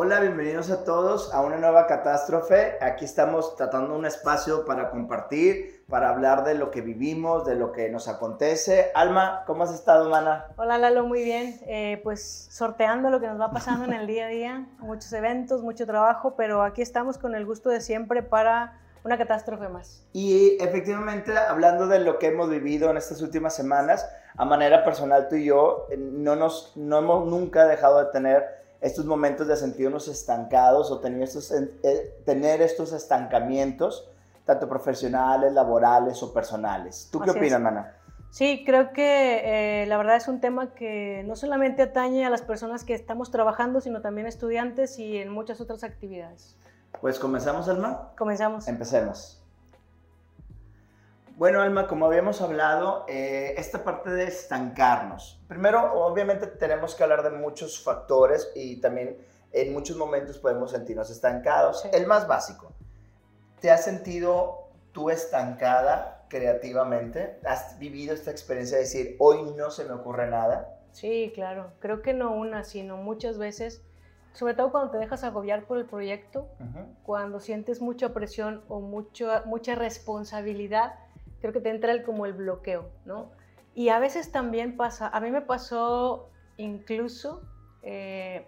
Hola, bienvenidos a todos a una nueva catástrofe. Aquí estamos tratando un espacio para compartir, para hablar de lo que vivimos, de lo que nos acontece. Alma, ¿cómo has estado, mana? Hola, Lalo, muy bien. Eh, pues sorteando lo que nos va pasando en el día a día, muchos eventos, mucho trabajo, pero aquí estamos con el gusto de siempre para una catástrofe más. Y efectivamente, hablando de lo que hemos vivido en estas últimas semanas, a manera personal tú y yo eh, no, nos, no hemos nunca dejado de tener estos momentos de sentirnos estancados o tener estos, eh, tener estos estancamientos, tanto profesionales, laborales o personales. ¿Tú qué opinas, Mana? Sí, creo que eh, la verdad es un tema que no solamente atañe a las personas que estamos trabajando, sino también estudiantes y en muchas otras actividades. Pues comenzamos, Alma. Comenzamos. Empecemos. Bueno, Alma, como habíamos hablado, eh, esta parte de estancarnos. Primero, obviamente tenemos que hablar de muchos factores y también en muchos momentos podemos sentirnos estancados. El más básico, ¿te has sentido tú estancada creativamente? ¿Has vivido esta experiencia de decir, hoy no se me ocurre nada? Sí, claro. Creo que no una, sino muchas veces, sobre todo cuando te dejas agobiar por el proyecto, cuando sientes mucha presión o mucho, mucha responsabilidad creo que te entra el, como el bloqueo, ¿no? Y a veces también pasa, a mí me pasó incluso eh,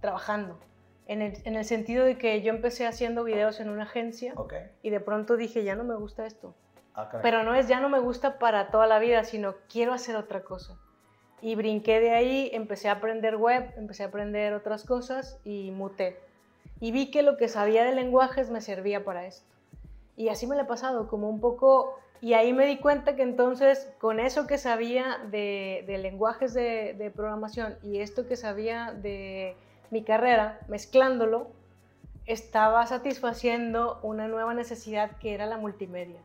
trabajando, en el, en el, sentido de que yo empecé haciendo videos en una agencia y de pronto dije, ya no me gusta esto. Ah, Pero no es ya no me gusta para toda la vida, sino quiero hacer otra cosa. Y brinqué de ahí, empecé a aprender web, empecé a aprender otras cosas y muté. Y vi que lo que sabía de lenguajes me servía para esto. Y así me lo he pasado, como un poco y ahí me di cuenta que entonces con eso que sabía de, lenguajes de, programación y esto que sabía de mi carrera, mezclándolo, estaba satisfaciendo una nueva necesidad que era la multimedia.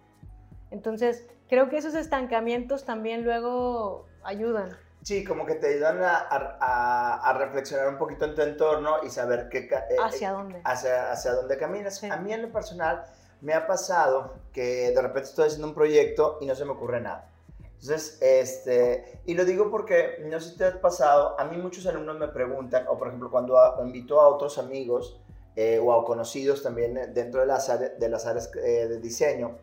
Entonces, creo que esos estancamientos también luego ayudan. Sí, como que te ayudan a, reflexionar un poquito en tu entorno y saber qué, eh, hacia dónde. Hacia, hacia dónde caminas. A mí en lo personal me ha pasado que de repente estoy haciendo un proyecto y no se me ocurre nada. Entonces, este, y lo digo porque, no sé si te ha pasado, a mí muchos alumnos me preguntan, o por ejemplo, cuando invito a otros amigos eh, o a conocidos también dentro de las, de las áreas eh, de diseño,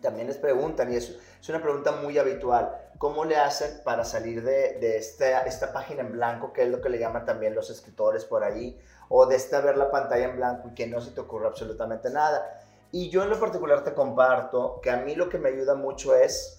también les preguntan, y es, una pregunta muy habitual, ¿cómo le hacen para salir de, de esta, esta página en blanco, que es lo que le llaman también los escritores por ahí, o de esta ver la pantalla en blanco y que no se te ocurra absolutamente nada? Y yo en lo particular te comparto que a mí lo que me ayuda mucho es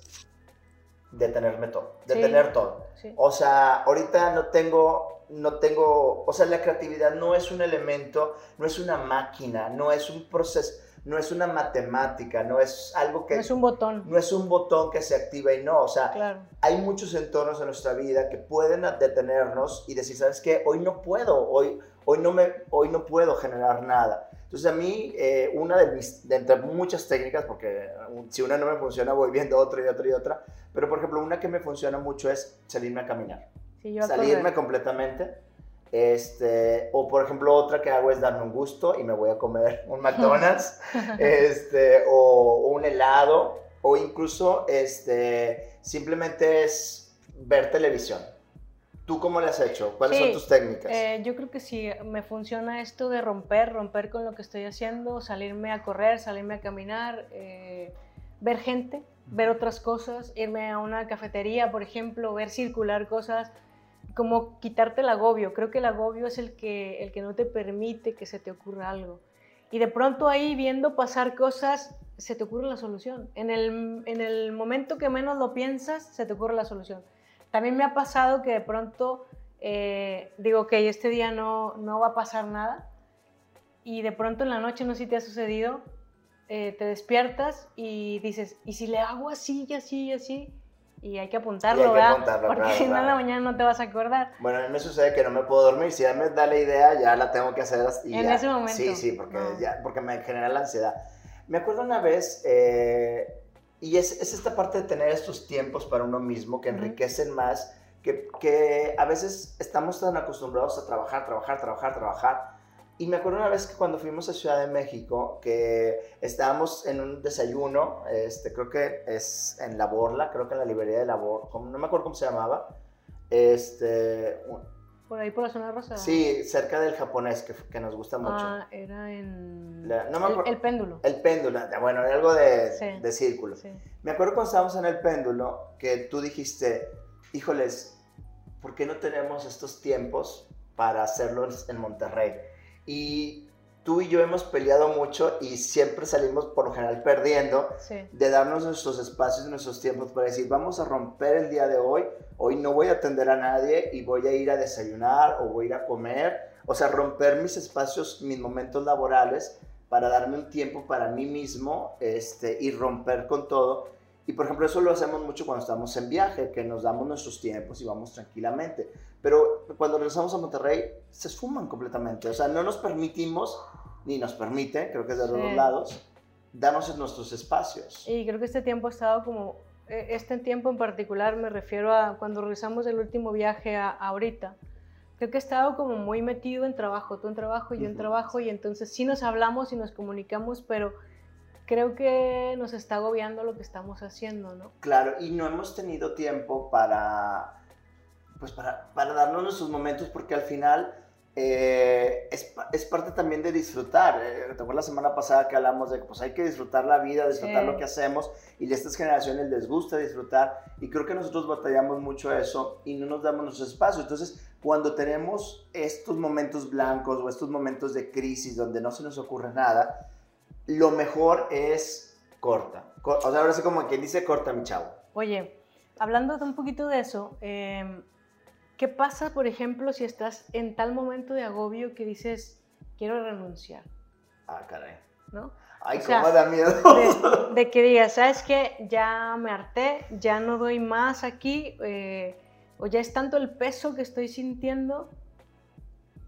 detenerme todo, detener todo. O sea, ahorita no tengo, no tengo, o sea, la creatividad no es un elemento, no es una máquina, no es un proceso, no es una matemática, no es algo que... No es un botón. No es un botón que se activa y no, o sea, hay muchos entornos en nuestra vida que pueden detenernos y decir, ¿sabes qué? Hoy no puedo, hoy, hoy, no, me, hoy no puedo generar nada. Entonces a mí, eh, una de mis, de entre muchas técnicas, porque si una no me funciona voy viendo otra y otra y otra, pero por ejemplo una que me funciona mucho es salirme a caminar. salirme completamente. Este, o por ejemplo otra que hago es darme un gusto y me voy a comer un McDonald's, este, o, un helado, o incluso este, simplemente es ver televisión. ¿Tú cómo le has hecho? ¿Cuáles son tus técnicas? Eh, yo creo que sí, me funciona esto de romper, romper con lo que estoy haciendo, salirme a correr, salirme a caminar, eh, ver gente, ver otras cosas, irme a una cafetería, por ejemplo, ver circular cosas, como quitarte el agobio. Creo que el agobio es el que, el que no te permite que se te ocurra algo. Y de pronto ahí viendo pasar cosas, se te ocurre la solución. En el, en el momento que menos lo piensas, se te ocurre la solución. También me ha pasado que de pronto eh, digo, que este día no, no va a pasar nada y de pronto en la noche, no sé si te ha sucedido, eh, te despiertas y dices, ¿y si le hago así y así y así? Y hay que apuntarlo, ¿verdad? Porque si no, en la mañana no te vas a acordar. Bueno, a mí me sucede que no me puedo dormir. Si ya me da la idea, ya la tengo que hacer. Y en ese momento. Sí, sí, porque, ya, porque me genera la ansiedad. Me acuerdo una vez, eh, y es, es, esta parte de tener estos tiempos para uno mismo que enriquecen más, que, que, a veces estamos tan acostumbrados a trabajar, trabajar, trabajar, trabajar. Y me acuerdo una vez que cuando fuimos a Ciudad de México, que estábamos en un desayuno, este, creo que es en La Borla, creo que en la librería de La Borla, no me acuerdo cómo se llamaba, este, Por ahí por la zona rosa. Sí, cerca del japonés, que, que nos gusta mucho. Ah, era en... no me el, el, péndulo. El péndulo, bueno, era algo de, de círculo. Sí. Me acuerdo cuando estábamos en el péndulo que tú dijiste, híjoles, ¿por qué no tenemos estos tiempos para hacerlo en Monterrey? Y tú y yo hemos peleado mucho y siempre salimos por lo general perdiendo de darnos nuestros espacios, nuestros tiempos para decir, vamos a romper el día de hoy, hoy no voy a atender a nadie y voy a ir a desayunar o voy a ir a comer, o sea, romper mis espacios, mis momentos laborales para darme un tiempo para mí mismo este, y romper con todo. Y por ejemplo, eso lo hacemos mucho cuando estamos en viaje, que nos damos nuestros tiempos y vamos tranquilamente. Pero cuando regresamos a Monterrey, se esfuman completamente. O sea, no nos permitimos, ni nos permite, creo que es de los dos lados, darnos nuestros espacios. Y creo que este tiempo ha estado como, e, este tiempo en particular me refiero a cuando regresamos del último viaje a, ahorita. Creo que he estado como muy metido en trabajo, tú en trabajo, yo en trabajo, y entonces sí nos hablamos y nos comunicamos, pero creo que nos está agobiando lo que estamos haciendo, ¿no? Claro, y no hemos tenido tiempo para, pues para, para darnos nuestros momentos porque al final eh, es, es, parte también de disfrutar. Eh, ¿Te acuerdas la semana pasada que hablamos de que pues hay que disfrutar la vida, disfrutar lo que hacemos y a estas generaciones les gusta disfrutar y creo que nosotros batallamos mucho eso y no nos damos nuestro espacio. Entonces, cuando tenemos estos momentos blancos o estos momentos de crisis donde no se nos ocurre nada, lo mejor es corta. O sea, ahora sí como quien dice corta, mi chavo. Oye, hablando de un poquito de eso, em, ¿qué pasa, por ejemplo, si estás en tal momento de agobio que dices, quiero renunciar? Ah, caray. ¿No? Ay, cómo da miedo. De, que digas, ¿sabes qué? Ya me harté, ya no doy más aquí, eh, o ya es tanto el peso que estoy sintiendo.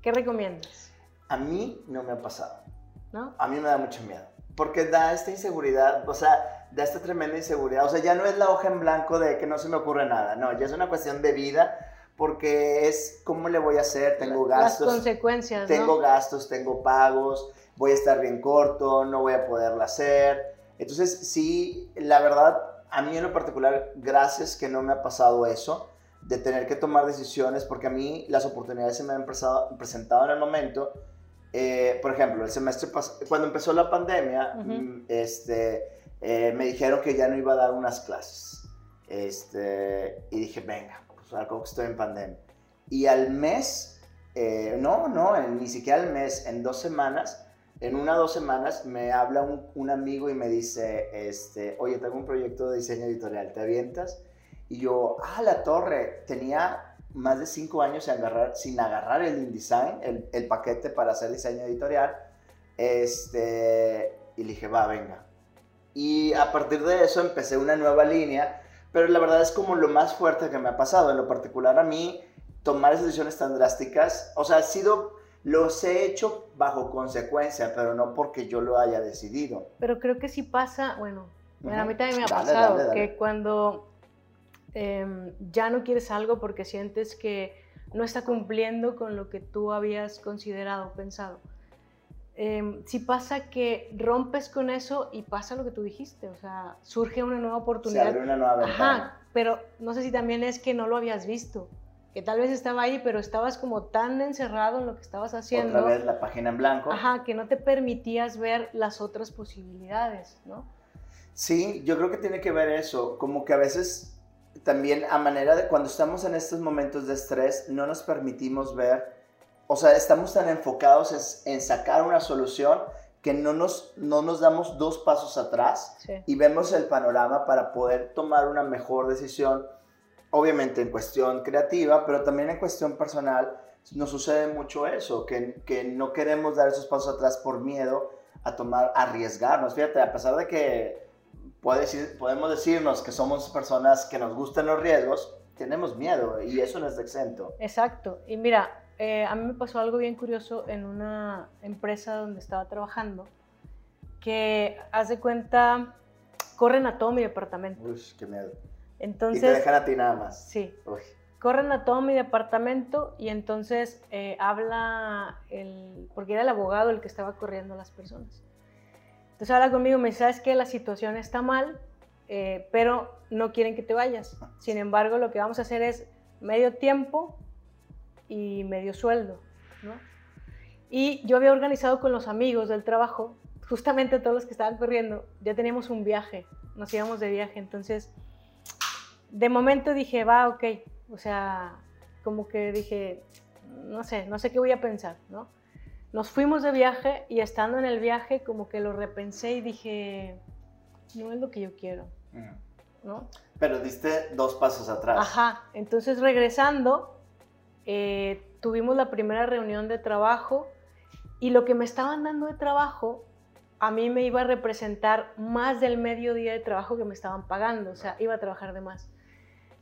¿Qué recomiendas? A mí no me ha pasado. ¿No? A mí me da mucho miedo porque da esta inseguridad, o sea, da esta tremenda inseguridad. O sea, ya no es la hoja en blanco de que no se me ocurre nada, no, ya es una cuestión de vida porque es cómo le voy a hacer, tengo gastos. Las consecuencias. Tengo gastos, tengo pagos, voy a estar bien corto, no voy a poderla hacer. Entonces, sí, la verdad, a mí en lo particular, gracias que no me ha pasado eso, de tener que tomar decisiones, porque a mí las oportunidades se me han presentado en el momento eh, por ejemplo, el semestre cuando empezó la pandemia, mm, este, eh, me dijeron que ya no iba a dar unas clases. Este, y dije, venga, pues algo que estoy en pandemia. Y al mes, eh, no, no, ni siquiera al mes, en dos semanas, en una o dos semanas, me habla un, un, amigo y me dice, este, oye, tengo un proyecto de diseño editorial, ¿te avientas? Y yo, ah, la torre, tenía más de cinco años sin agarrar, sin agarrar el InDesign, el, el paquete para hacer diseño editorial. Este, y le dije, va, venga. Y a partir de eso empecé una nueva línea, pero la verdad es como lo más fuerte que me ha pasado. En lo particular a mí, tomar decisiones tan drásticas, o sea, ha sido, los he hecho bajo consecuencia, pero no porque yo lo haya decidido. Pero creo que sí pasa, bueno, a mí también me ha pasado, que cuando Em, ya no quieres algo porque sientes que no está cumpliendo con lo que tú habías considerado, pensado. Em, si pasa que rompes con eso y pasa lo que tú dijiste, o sea, surge una nueva oportunidad. Se abre una nueva ventana. Ajá, pero no sé si también es que no lo habías visto, que tal vez estaba ahí, pero estabas como tan encerrado en lo que estabas haciendo. Otra vez la página en blanco. Ajá, que no te permitías ver las otras posibilidades, ¿no? Sí, yo creo que tiene que ver eso, como que a veces también a manera de cuando estamos en estos momentos de estrés, no nos permitimos ver, o sea, estamos tan enfocados en, sacar una solución que no nos, no nos damos dos pasos atrás y vemos el panorama para poder tomar una mejor decisión, obviamente en cuestión creativa, pero también en cuestión personal. Nos sucede mucho eso, que, que no queremos dar esos pasos atrás por miedo a tomar, arriesgarnos. Fíjate, a pesar de que podemos decirnos que somos personas que nos gustan los riesgos, tenemos miedo y eso no es exento. Exacto. Y mira, eh, a mí me pasó algo bien curioso en una empresa donde estaba trabajando, que hace cuenta, corren a todo mi departamento. Uy, qué miedo. Entonces, y te dejan a ti nada más. Sí. Corren a todo mi departamento y entonces eh, habla el, porque era el abogado el que estaba corriendo a las personas. Entonces habla conmigo, me dice, sabes que la situación está mal, eh, pero no quieren que te vayas. Sin embargo, lo que vamos a hacer es medio tiempo y medio sueldo, ¿no? Y yo había organizado con los amigos del trabajo, justamente todos los que estaban corriendo, ya teníamos un viaje, nos íbamos de viaje, entonces de momento dije, va, ok, o sea, como que dije, no sé, no sé qué voy a pensar, ¿no? Nos fuimos de viaje y estando en el viaje como que lo repensé y dije, no es lo que yo quiero, ¿no? Pero diste dos pasos atrás. Ajá, entonces regresando, eh, tuvimos la primera reunión de trabajo y lo que me estaban dando de trabajo a mí me iba a representar más del medio día de trabajo que me estaban pagando, o sea, iba a trabajar de más.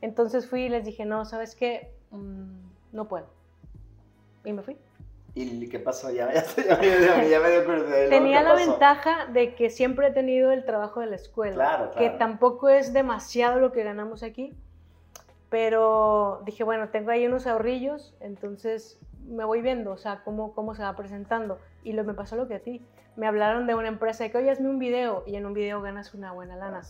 Entonces fui y les dije, no, ¿sabes qué? Mm, no puedo. Y me fui. ¿Y qué pasó? Ya, ya, me dio curiosidad. Tenía la ventaja de que siempre he tenido el trabajo de la escuela, claro, que tampoco es demasiado lo que ganamos aquí, pero dije, bueno, tengo ahí unos ahorrillos, entonces me voy viendo, o sea, cómo, cómo se va presentando. Y lo, me pasó lo que a ti. Me hablaron de una empresa de que, oye, hazme un video, y en un video ganas una buena lana.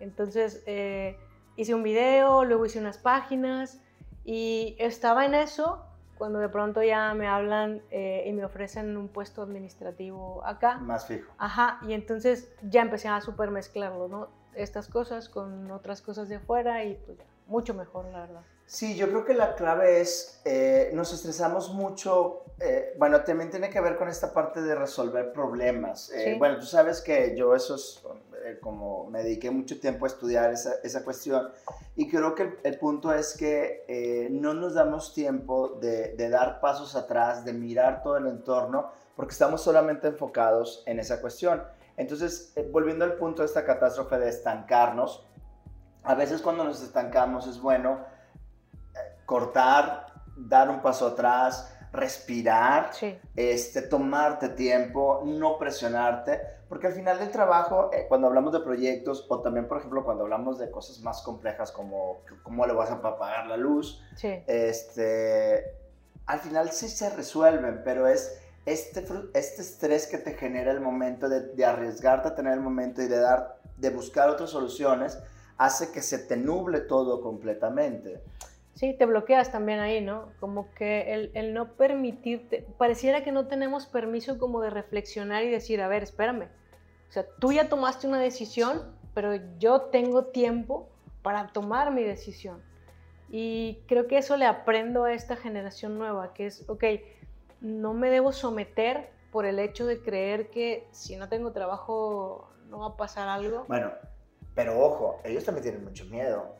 Entonces, eh, hice un video, luego hice unas páginas, y estaba en eso cuando de pronto ya me hablan eh, y me ofrecen un puesto administrativo acá. Más fijo. Ajá, y entonces ya empecé a super mezclarlo, ¿no? Estas cosas con otras cosas de afuera y pues mucho mejor, la verdad. Sí, yo creo que la clave es, eh, nos estresamos mucho, eh, bueno, también tiene que ver con esta parte de resolver problemas. Bueno, tú sabes que yo eso es como me dediqué mucho tiempo a estudiar esa, esa cuestión y creo que el, punto es que eh, no nos damos tiempo de, de, dar pasos atrás, de mirar todo el entorno, porque estamos solamente enfocados en esa cuestión. Entonces, eh, volviendo al punto de esta catástrofe de estancarnos, a veces cuando nos estancamos es bueno eh, cortar, dar un paso atrás, respirar, este, tomarte tiempo, no presionarte, porque al final del trabajo, eh, cuando hablamos de proyectos o también, por ejemplo, cuando hablamos de cosas más complejas como cómo le vas a pagar la luz, este, al final sí se resuelven, pero es este, este estrés que te genera el momento de, de arriesgarte a tener el momento y de, dar, de buscar otras soluciones, hace que se te nuble todo completamente. Sí, te bloqueas también ahí, ¿no? Como que el, el, no permitirte, pareciera que no tenemos permiso como de reflexionar y decir, a ver, espérame. O sea, tú ya tomaste una decisión, pero yo tengo tiempo para tomar mi decisión. Y creo que eso le aprendo a esta generación nueva, que es, ok, no me debo someter por el hecho de creer que si no tengo trabajo no va a pasar algo. Bueno, pero ojo, ellos también tienen mucho miedo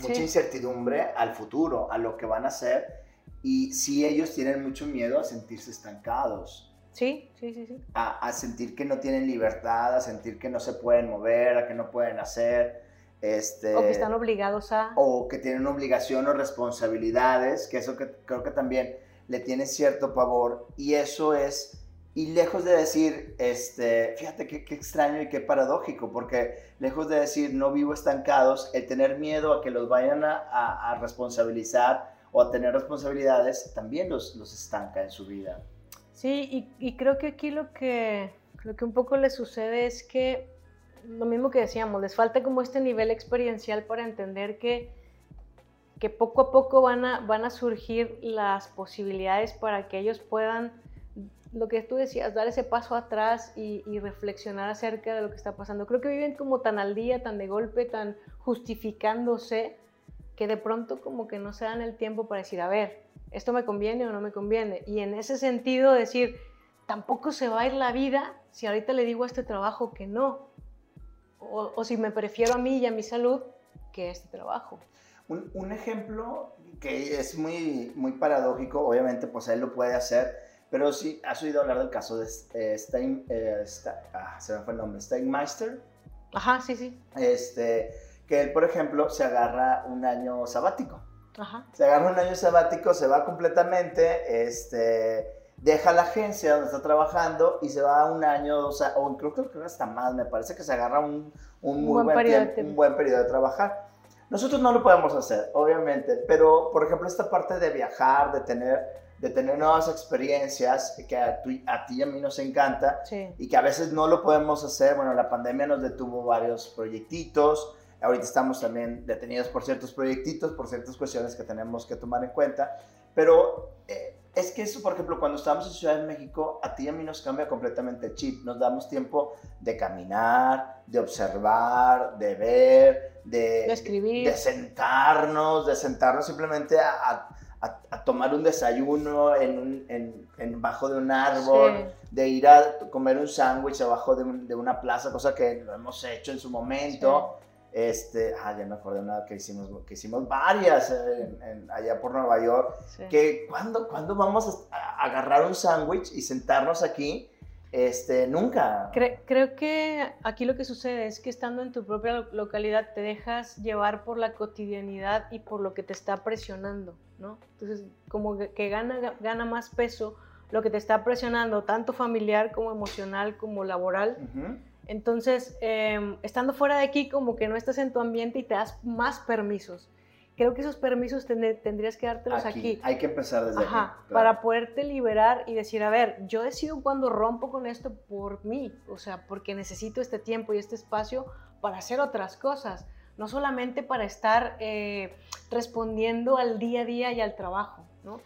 mucha incertidumbre al futuro, a lo que van a hacer. Y sí, ellos tienen mucho miedo a sentirse estancados. Sí, sí, sí, sí. A, sentir que no tienen libertad, a sentir que no se pueden mover, a que no pueden hacer. Este, o que están obligados a... O que tienen obligación o responsabilidades, que eso que creo que también le tiene cierto pavor. Y eso es y lejos de decir, este, fíjate qué, extraño y qué paradójico, porque lejos de decir no vivo estancados, el tener miedo a que los vayan a, responsabilizar o a tener responsabilidades también los, los estanca en su vida. Sí, y, creo que aquí lo que, lo que un poco les sucede es que lo mismo que decíamos, les falta como este nivel experiencial para entender que, que poco a poco van a, van a surgir las posibilidades para que ellos puedan lo que tú decías, dar ese paso atrás y, reflexionar acerca de lo que está pasando. Creo que viven como tan al día, tan de golpe, tan justificándose, que de pronto como que no se dan el tiempo para decir, a ver, esto me conviene o no me conviene. Y en ese sentido decir, tampoco se va a ir la vida si ahorita le digo a este trabajo que no. O, si me prefiero a mí y a mi salud que a este trabajo. Un, un ejemplo que es muy, muy paradójico, obviamente pues él lo puede hacer, pero sí, ¿has oído hablar del caso de eh, Stein, eh, ah, se me fue el nombre, Steinmeister? Ajá, sí, sí. Este, que él, por ejemplo, se agarra un año sabático. Ajá. Se agarra un año sabático, se va completamente, este, deja la agencia donde está trabajando y se va un año, o, sea, o creo, que hasta más, me parece que se agarra un, un, muy buen, tiempo, un buen periodo de trabajar. Nosotros no lo podemos hacer, obviamente, pero, por ejemplo, esta parte de viajar, de tener de tener nuevas experiencias que a, a ti y a mí nos encanta y que a veces no lo podemos hacer. Bueno, la pandemia nos detuvo varios proyectitos. Ahorita estamos también detenidos por ciertos proyectitos, por ciertas cuestiones que tenemos que tomar en cuenta. pero eh, es que eso, por ejemplo, cuando estamos en Ciudad de México, a ti y a mí nos cambia completamente el chip. Nos damos tiempo de caminar, de observar, de ver, de, escribir, de, sentarnos, de sentarnos simplemente a, a, tomar un desayuno en, un, en, en bajo de un árbol, de ir a comer un sándwich abajo de, de, una plaza, cosa que lo hemos hecho en su momento. Este, ah, ya me acordé una que hicimos, que hicimos varias allá por Nueva York. Que cuando, cuando vamos a, agarrar un sándwich y sentarnos aquí, este, nunca. creo que aquí lo que sucede es que estando en tu propia localidad te dejas llevar por la cotidianidad y por lo que te está presionando, ¿no? Entonces, como que gana, gana más peso lo que te está presionando, tanto familiar como emocional como laboral. Entonces, em, estando fuera de aquí, como que no estás en tu ambiente y te das más permisos. Creo que esos permisos tendrías que dártelos aquí, Hay que empezar desde aquí. Para poderte liberar y decir, a ver, yo decido cuando rompo con esto por mí, o sea, porque necesito este tiempo y este espacio para hacer otras cosas, no solamente para estar eh, respondiendo al día a día y al trabajo, ¿no?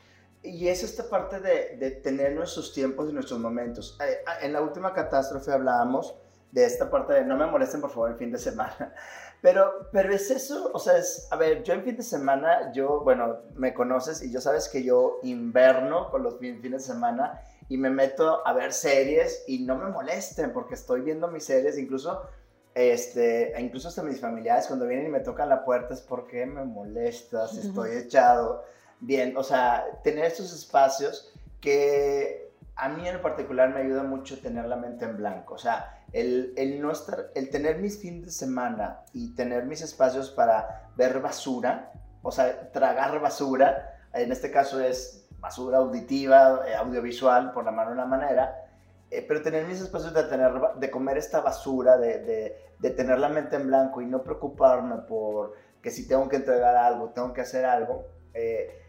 Y es esta parte de, de tener nuestros tiempos y nuestros momentos. Eh, en la última catástrofe hablábamos de esta parte de no me molesten por favor el fin de semana. Pero, pero es eso, o sea, es, a ver, yo en fin de semana, yo, bueno, me conoces y yo sabes que yo inverno con los fines de semana y me meto a ver series y no me molesten porque estoy viendo mis series, incluso, este, incluso hasta mis familiares cuando vienen y me tocan la puerta es porque me molestas, estoy echado. Bien, o sea, tener estos espacios que a mí en particular me ayuda mucho tener la mente en blanco, o sea, el, el, no estar, el tener mis fines de semana y tener mis espacios para ver basura, o sea, tragar basura, en este caso es basura auditiva, eh, audiovisual, por la mano de una manera, eh, pero tener mis espacios de, tener, de comer esta basura, de, de, de, tener la mente en blanco y no preocuparme por que si tengo que entregar algo, tengo que hacer algo. Eh,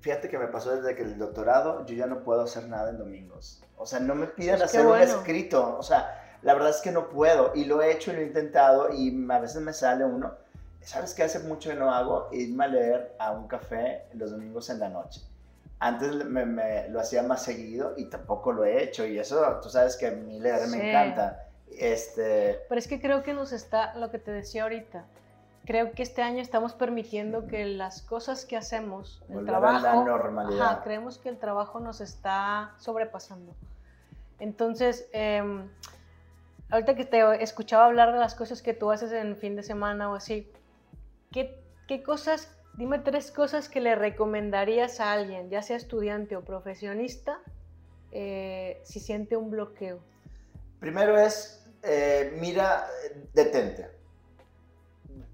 fíjate que me pasó desde que el doctorado, yo ya no puedo hacer nada en domingos. O sea, no me piden pues hacer un escrito. O sea, la verdad es que no puedo y lo he hecho y lo he intentado y a veces me sale uno. ¿Sabes qué hace mucho que no hago? Irme a leer a un café los domingos en la noche. Antes me, lo hacía más seguido y tampoco lo he hecho y eso, tú sabes que a mí leer me encanta. Este... Pero es que creo que nos está, lo que te decía ahorita, creo que este año estamos permitiendo que las cosas que hacemos, el trabajo, la normalidad. creemos que el trabajo nos está sobrepasando. Entonces, eh, ahorita que te escuchaba hablar de las cosas que tú haces en fin de semana o así, ¿qué, qué cosas, dime tres cosas que le recomendarías a alguien, ya sea estudiante o profesionista, eh, si siente un bloqueo? Primero es, eh, mira, detente.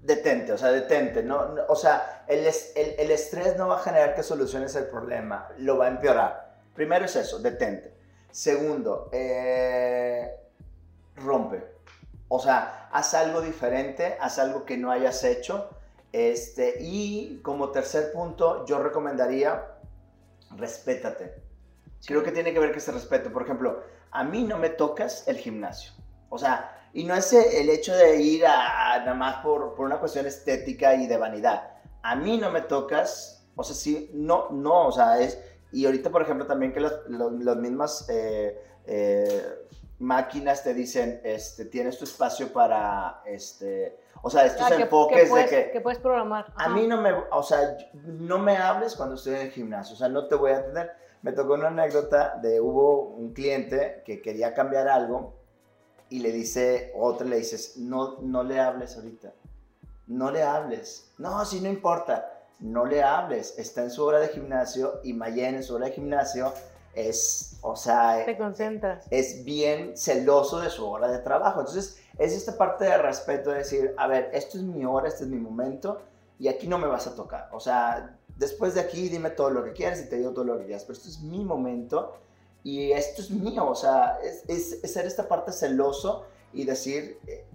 Detente, o sea, detente. No, o sea, el, el, el estrés no va a generar que soluciones el problema, lo va a empeorar. Primero es eso, detente. Segundo, eh, rompe. O sea, haz algo diferente, haz algo que no hayas hecho. Este, y como tercer punto, yo recomendaría, respétate. Creo que tiene que ver que ese respeto. Por ejemplo, a mí no me tocas el gimnasio. O sea, y no es el hecho de ir a, nada más por, por, una cuestión estética y de vanidad. A mí no me tocas, o sea, sí, no, no, o sea, es... Y ahorita, por ejemplo, también que las, los, mismas eh, eh, máquinas te dicen, este, tienes tu espacio para, este, o sea, estos ah, enfoques puedes, de que... Que puedes programar. A mí no me, o sea, no me hables cuando estoy en el gimnasio, o sea, no te voy a atender. Me tocó una anécdota de hubo un cliente que quería cambiar algo y le dice, otro le dices, no, no le hables ahorita, no le hables. No, si no importa, no le hables, está en su hora de gimnasio y Mayen en su hora de gimnasio es, o sea, te concentras. Es bien celoso de su hora de trabajo. Entonces, es esta parte de respeto de decir, a ver, esto es mi hora, este es mi momento y aquí no me vas a tocar. O sea, después de aquí dime todo lo que quieras y te digo todo lo que quieras, pero esto es mi momento y esto es mío. O sea, es, es, ser esta parte celoso y decir, eh,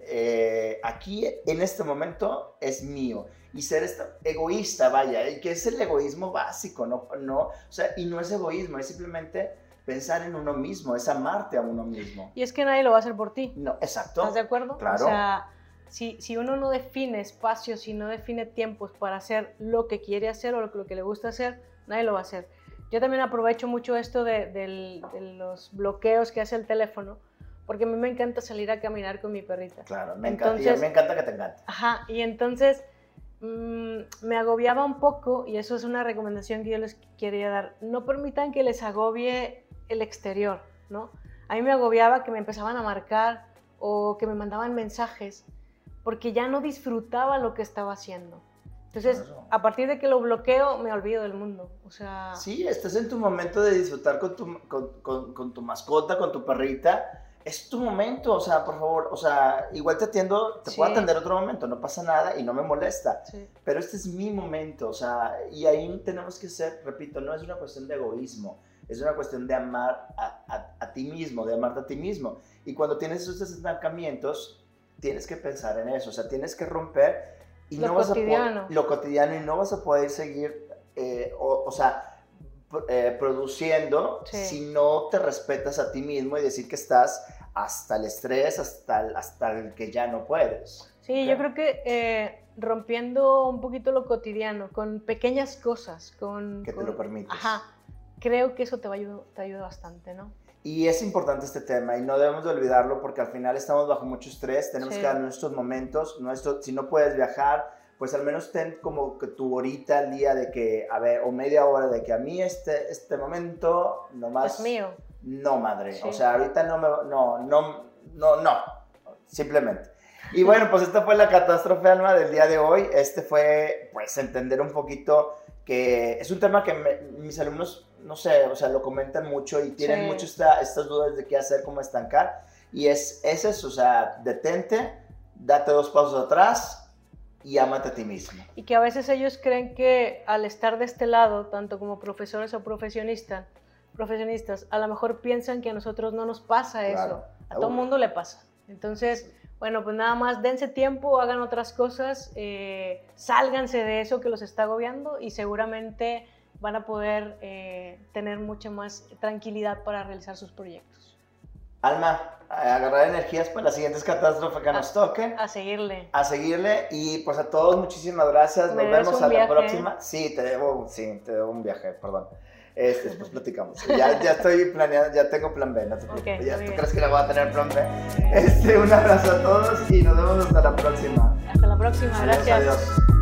eh, aquí en este momento es mío y ser egoísta, vaya, que es el egoísmo básico, ¿no? no o sea, y no es egoísmo, es simplemente pensar en uno mismo, es amarte a uno mismo. Y es que nadie lo va a hacer por ti. No, exacto. ¿Estás de acuerdo? Claro. O sea, si, si uno no define espacios, si no define tiempos para hacer lo que quiere hacer o lo, que le gusta hacer, nadie lo va a hacer. Yo también aprovecho mucho esto de, los bloqueos que hace el teléfono, porque a mí me encanta salir a caminar con mi perrita. Claro, me encanta, y a mí me encanta que te encante. Ajá, y entonces mm, me agobiaba un poco, y eso es una recomendación que yo les quería dar. No permitan que les agobie el exterior, ¿no? A mí me agobiaba que me empezaban a marcar o que me mandaban mensajes porque ya no disfrutaba lo que estaba haciendo. Entonces, a partir de que lo bloqueo, me olvido del mundo. O sea... Sí, estás en tu momento de disfrutar con tu, con, con, tu mascota, con tu perrita. Es tu momento, o sea, por favor, o sea, igual te atiendo, te puedo atender otro momento, no pasa nada y no me molesta. Pero este es mi momento, o sea, y ahí tenemos que ser, repito, no es una cuestión de egoísmo, es una cuestión de amar a, a, a ti mismo, de amarte a ti mismo. Y cuando tienes esos estancamientos, tienes que pensar en eso, o sea, tienes que romper y lo no cotidiano. vas a lo cotidiano y no vas a poder seguir, eh, o, sea, eh, produciendo si no te respetas a ti mismo y decir que estás hasta el estrés, hasta el, hasta el que ya no puedes. Sí, yo creo que eh, rompiendo un poquito lo cotidiano, con pequeñas cosas, con... Que te lo permites. Ajá, creo que eso te, va a te ayuda bastante, ¿no? Y es importante este tema y no debemos de olvidarlo porque al final estamos bajo mucho estrés, tenemos que dar nuestros momentos, nuestro, si no puedes viajar, pues al menos ten como que tu horita al día de que, a ver, o media hora de que a mí este, este momento nomás... Es mío. No, madre. O sea, ahorita no me... No, no, no, no. Simplemente. Y bueno, pues esta fue la catástrofe alma del día de hoy. Este fue, pues, entender un poquito que es un tema que mis alumnos no sé, o sea, lo comentan mucho y tienen mucho estas dudas de qué hacer, cómo estancar. Y es, es eso, o sea, detente, date dos pasos atrás y ámate a ti mismo. Y que a veces ellos creen que al estar de este lado, tanto como profesores o profesionistas, profesionistas, a lo mejor piensan que a nosotros no nos pasa eso. A todo mundo le pasa. Entonces, bueno, pues nada más dense tiempo, hagan otras cosas, eh, sálganse de eso que los está agobiando y seguramente van a poder eh, tener mucha más tranquilidad para realizar sus proyectos. Alma, agarrar energías para las siguientes catástrofes que nos toquen. A seguirle. A seguirle y pues a todos muchísimas gracias. nos vemos a la próxima. Sí, te debo, sí, te debo un viaje, perdón. Este, después platicamos. Ya, ya estoy planeando, ya tengo plan B, no te preocupes. ya, ¿Tú crees que la voy a tener plan B? Este, un abrazo a todos y nos vemos hasta la próxima. Hasta la próxima, gracias. Adiós.